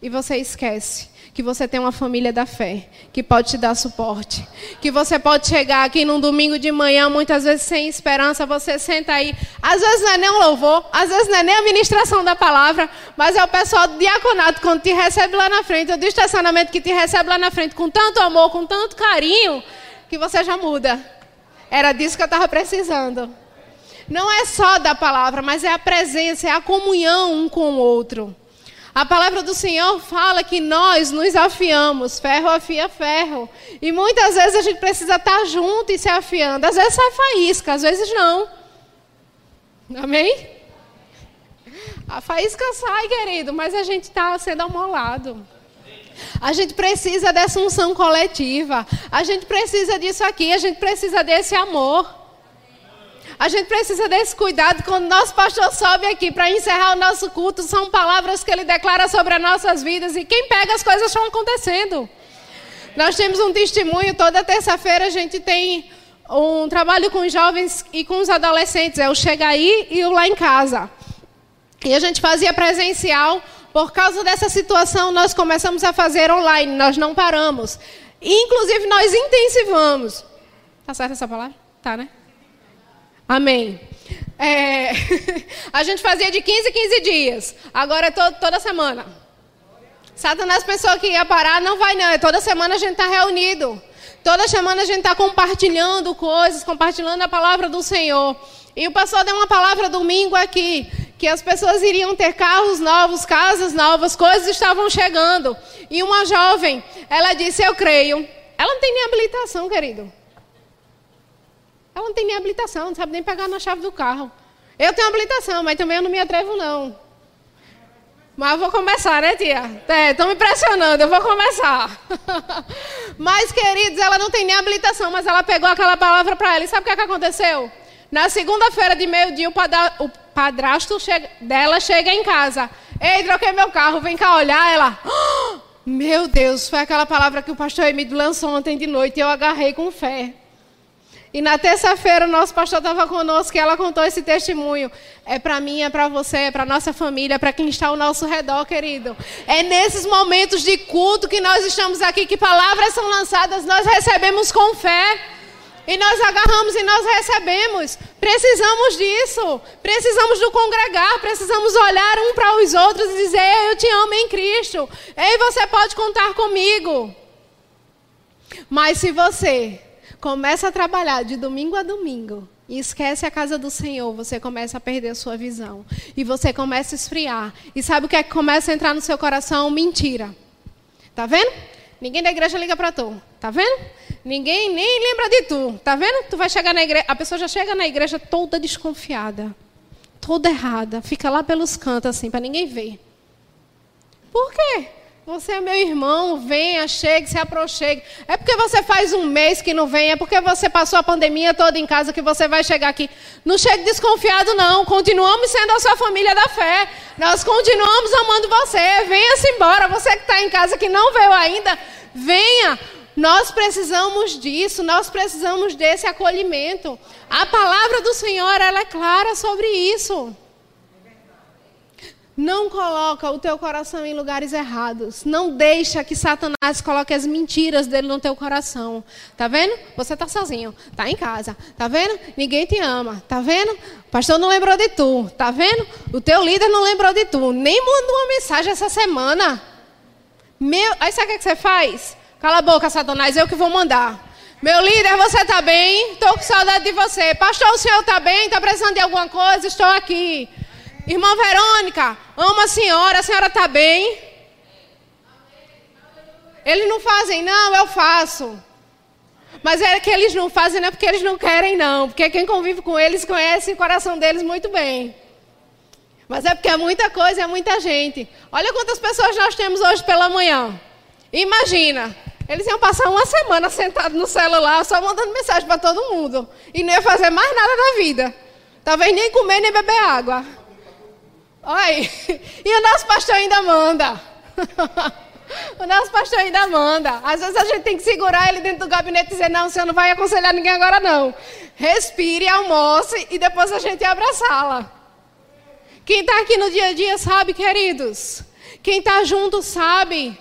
e você esquece que você tem uma família da fé, que pode te dar suporte. Que você pode chegar aqui num domingo de manhã, muitas vezes sem esperança, você senta aí. Às vezes não é nem um louvor, às vezes não é nem a ministração da palavra, mas é o pessoal do diaconato, quando te recebe lá na frente, ou do estacionamento que te recebe lá na frente, com tanto amor, com tanto carinho, que você já muda. Era disso que eu estava precisando. Não é só da palavra, mas é a presença, é a comunhão um com o outro. A palavra do Senhor fala que nós nos afiamos, ferro afia ferro. E muitas vezes a gente precisa estar junto e se afiando. Às vezes sai faísca, às vezes não. Amém? A faísca sai, querido, mas a gente está sendo amolado. A gente precisa dessa unção coletiva. A gente precisa disso aqui. A gente precisa desse amor. A gente precisa desse cuidado quando nosso pastor sobe aqui para encerrar o nosso culto. São palavras que ele declara sobre as nossas vidas. E quem pega as coisas estão acontecendo. Nós temos um testemunho. Toda terça-feira a gente tem um trabalho com os jovens e com os adolescentes. É o Chega Aí e o Lá em Casa. E a gente fazia presencial por causa dessa situação, nós começamos a fazer online, nós não paramos. Inclusive, nós intensivamos. Tá certa essa palavra? Tá, né? Amém. É, a gente fazia de 15 em 15 dias. Agora é to toda semana. Satanás pensou que ia parar, não vai não. É toda semana a gente está reunido. Toda semana a gente está compartilhando coisas, compartilhando a palavra do Senhor. E o pastor deu uma palavra domingo aqui que as pessoas iriam ter carros novos, casas novas, coisas estavam chegando. E uma jovem, ela disse: Eu creio. Ela não tem nem habilitação, querido. Ela não tem nem habilitação, não sabe nem pegar na chave do carro. Eu tenho habilitação, mas também eu não me atrevo, não. Mas eu vou começar, né, tia? Estão é, me pressionando, eu vou começar. mas, queridos, ela não tem nem habilitação, mas ela pegou aquela palavra para ela. E sabe o que, é que aconteceu? Na segunda-feira de meio-dia, o, padrasto chega, dela chega em casa. Ei, troquei meu carro, vem cá olhar. Ela, oh, meu Deus, foi aquela palavra que o pastor Emílio lançou ontem de noite e eu agarrei com fé. E na terça-feira o nosso pastor estava conosco e ela contou esse testemunho. É para mim, é para você, é para nossa família, é para quem está ao nosso redor, querido. É nesses momentos de culto que nós estamos aqui, que palavras são lançadas, nós recebemos com fé E nós agarramos e nós recebemos. Precisamos disso. Precisamos do congregar. Precisamos olhar um para os outros e dizer: Eu te amo em Cristo. Ei, você pode contar comigo. Mas se você começa a trabalhar de domingo a domingo e esquece a casa do Senhor, você começa a perder a sua visão. E você começa a esfriar. E sabe o que é que começa a entrar no seu coração? Mentira. Tá vendo? Ninguém da igreja liga para tu. Tá vendo? Ninguém nem lembra de tu. Tá vendo? Tu vai chegar na igreja, a pessoa já chega na igreja toda desconfiada, toda errada, fica lá pelos cantos assim para ninguém ver. Por quê? Você é meu irmão, venha, chegue, se aproxime. É porque você faz um mês que não vem, é porque você passou a pandemia toda em casa que você vai chegar aqui. Não chegue desconfiado, não. Continuamos sendo a sua família da fé. Nós continuamos amando você. Venha-se embora. Você que está em casa que não veio ainda, venha. Nós precisamos disso, nós precisamos desse acolhimento. A palavra do Senhor, ela é clara sobre isso. Não coloca o teu coração em lugares errados. Não deixa que Satanás coloque as mentiras dele no teu coração. Tá vendo? Você tá sozinho, tá em casa. Tá vendo? Ninguém te ama. Tá vendo? O pastor não lembrou de tu. Tá vendo? O teu líder não lembrou de tu. Nem mandou uma mensagem essa semana. Meu, aí sabe o que você faz? Cala a boca, Satanás, eu que vou mandar. Meu líder, você tá bem? Estou com saudade de você. Pastor, o senhor tá bem? Está precisando de alguma coisa? Estou aqui. Irmã Verônica, amo a senhora, a senhora está bem? Eles não fazem, não, eu faço. Mas é que eles não fazem, não é porque eles não querem, não. Porque quem convive com eles conhece o coração deles muito bem. Mas é porque é muita coisa, é muita gente. Olha quantas pessoas nós temos hoje pela manhã. Imagina, eles iam passar uma semana sentados no celular, só mandando mensagem para todo mundo. E não ia fazer mais nada da vida. Talvez nem comer, nem beber água. Oi. E o nosso pastor ainda manda. o nosso pastor ainda manda. Às vezes a gente tem que segurar ele dentro do gabinete e dizer: Não, o senhor não vai aconselhar ninguém agora, não. Respire, almoce e depois a gente abre a sala. Quem está aqui no dia a dia sabe, queridos. Quem está junto sabe.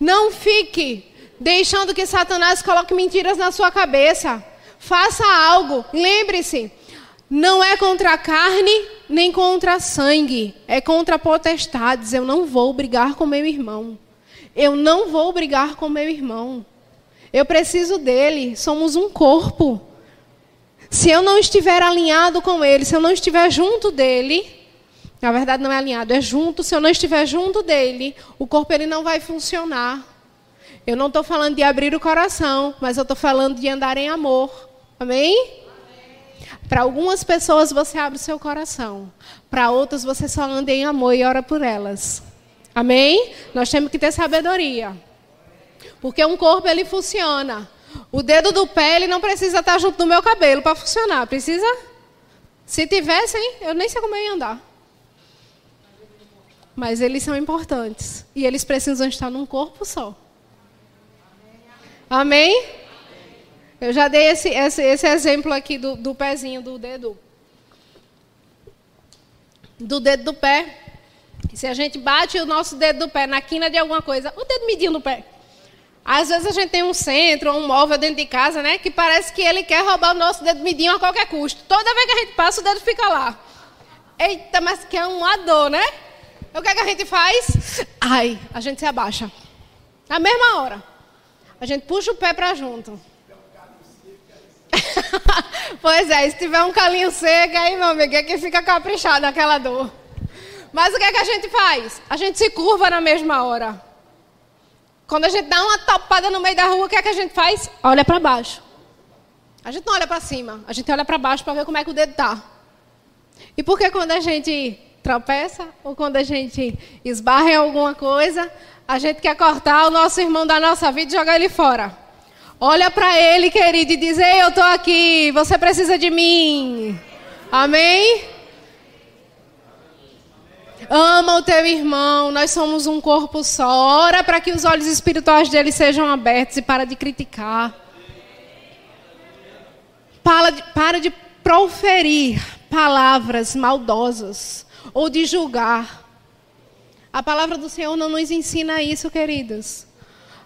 Não fique deixando que Satanás coloque mentiras na sua cabeça. Faça algo. Lembre-se, não é contra a carne nem contra sangue, é contra potestades. Eu não vou brigar com meu irmão. Eu não vou brigar com meu irmão. Eu preciso dele. Somos um corpo. Se eu não estiver alinhado com ele, se eu não estiver junto dele, na verdade não é alinhado, é junto. Se eu não estiver junto dele, o corpo ele não vai funcionar. Eu não estou falando de abrir o coração, mas eu estou falando de andar em amor. Amém? Para algumas pessoas você abre o seu coração, para outras você só anda em amor e ora por elas. Amém? Nós temos que ter sabedoria. Porque um corpo ele funciona. O dedo do pé ele não precisa estar junto do meu cabelo para funcionar. Precisa? Se tivessem, eu nem sei como eu ia andar. Mas eles são importantes. E eles precisam estar num corpo só. Amém? Eu já dei esse, esse, esse exemplo aqui do, do pezinho do dedo. Do dedo do pé. Se a gente bate o nosso dedo do pé na quina de alguma coisa, o dedo medinho do pé. Às vezes a gente tem um centro, um móvel dentro de casa, né? Que parece que ele quer roubar o nosso dedo midinho a qualquer custo. Toda vez que a gente passa, o dedo fica lá. Eita, mas que é uma dor, né? O que, é que a gente faz? Ai, a gente se abaixa. Na mesma hora. A gente puxa o pé para junto. pois é, se tiver um calinho seco, aí, meu amigo, é que fica caprichado aquela dor. Mas o que é que a gente faz? A gente se curva na mesma hora. Quando a gente dá uma topada no meio da rua, o que é que a gente faz? Olha para baixo. A gente não olha para cima, a gente olha para baixo para ver como é que o dedo tá. E por que quando a gente tropeça ou quando a gente esbarra em alguma coisa, a gente quer cortar o nosso irmão da nossa vida e jogar ele fora? Olha para ele, querido, e diz: Ei, eu estou aqui, você precisa de mim. Amém? Ama o teu irmão, nós somos um corpo só. Ora para que os olhos espirituais dele sejam abertos e para de criticar. Para de, para de proferir palavras maldosas ou de julgar. A palavra do Senhor não nos ensina isso, queridos.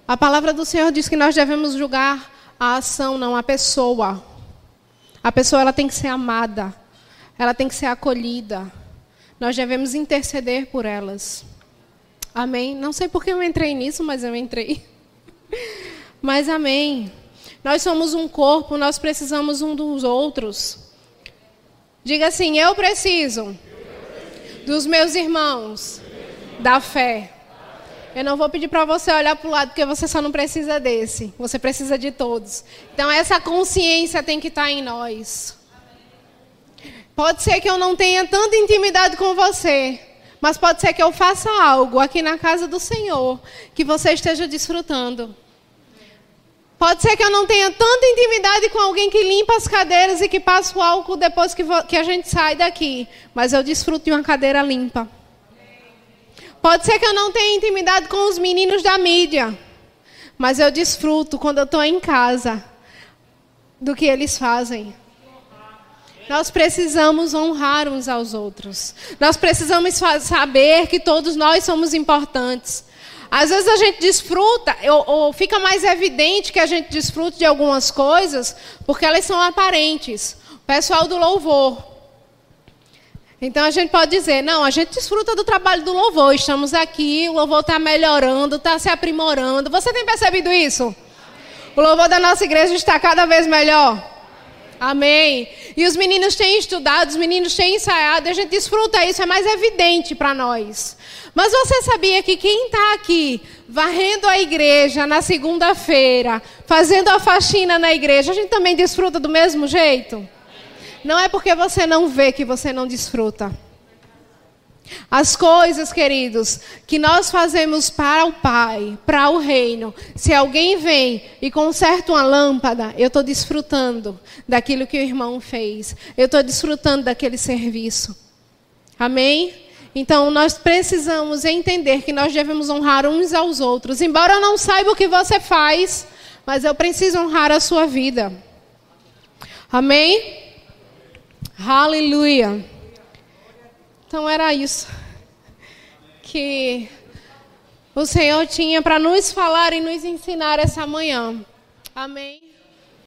A palavra do Senhor diz que nós devemos julgar a ação, não a pessoa. A pessoa ela tem que ser amada, ela tem que ser acolhida. Nós devemos interceder por elas. Amém? Não sei por que eu entrei nisso, mas eu entrei. Mas amém. Nós somos um corpo, nós precisamos um dos outros. Diga assim: eu preciso dos meus irmãos da fé. Eu não vou pedir para você olhar para o lado, porque você só não precisa desse. Você precisa de todos. Então, essa consciência tem que estar em nós. Pode ser que eu não tenha tanta intimidade com você, mas pode ser que eu faça algo aqui na casa do Senhor que você esteja desfrutando. Pode ser que eu não tenha tanta intimidade com alguém que limpa as cadeiras e que passa o álcool depois que, que a gente sai daqui, mas eu desfruto de uma cadeira limpa. Pode ser que eu não tenha intimidade com os meninos da mídia, mas eu desfruto quando eu estou em casa do que eles fazem. Nós precisamos honrar uns aos outros. Nós precisamos saber que todos nós somos importantes. Às vezes a gente desfruta, ou, ou, fica mais evidente que a gente desfruta de algumas coisas, porque elas são aparentes. O pessoal do louvor. Então a gente pode dizer, não, a gente desfruta do trabalho do louvor, estamos aqui, o louvor está melhorando, está se aprimorando. Você tem percebido isso? O louvor da nossa igreja está cada vez melhor. Amém. E os meninos têm estudado, os meninos têm ensaiado, e a gente desfruta isso, é mais evidente para nós. Mas você sabia que quem está aqui varrendo a igreja na segunda-feira, fazendo a faxina na igreja, a gente também desfruta do mesmo jeito? Não é porque você não vê que você não desfruta. As coisas, queridos, que nós fazemos para o Pai, para o reino. Se alguém vem e conserta uma lâmpada, eu estou desfrutando daquilo que o irmão fez. Eu estou desfrutando daquele serviço. Amém? Então, nós precisamos entender que nós devemos honrar uns aos outros. Embora eu não saiba o que você faz, mas eu preciso honrar a sua vida. Amém? Aleluia. Então, era isso que o Senhor tinha para nos falar e nos ensinar essa manhã. Amém.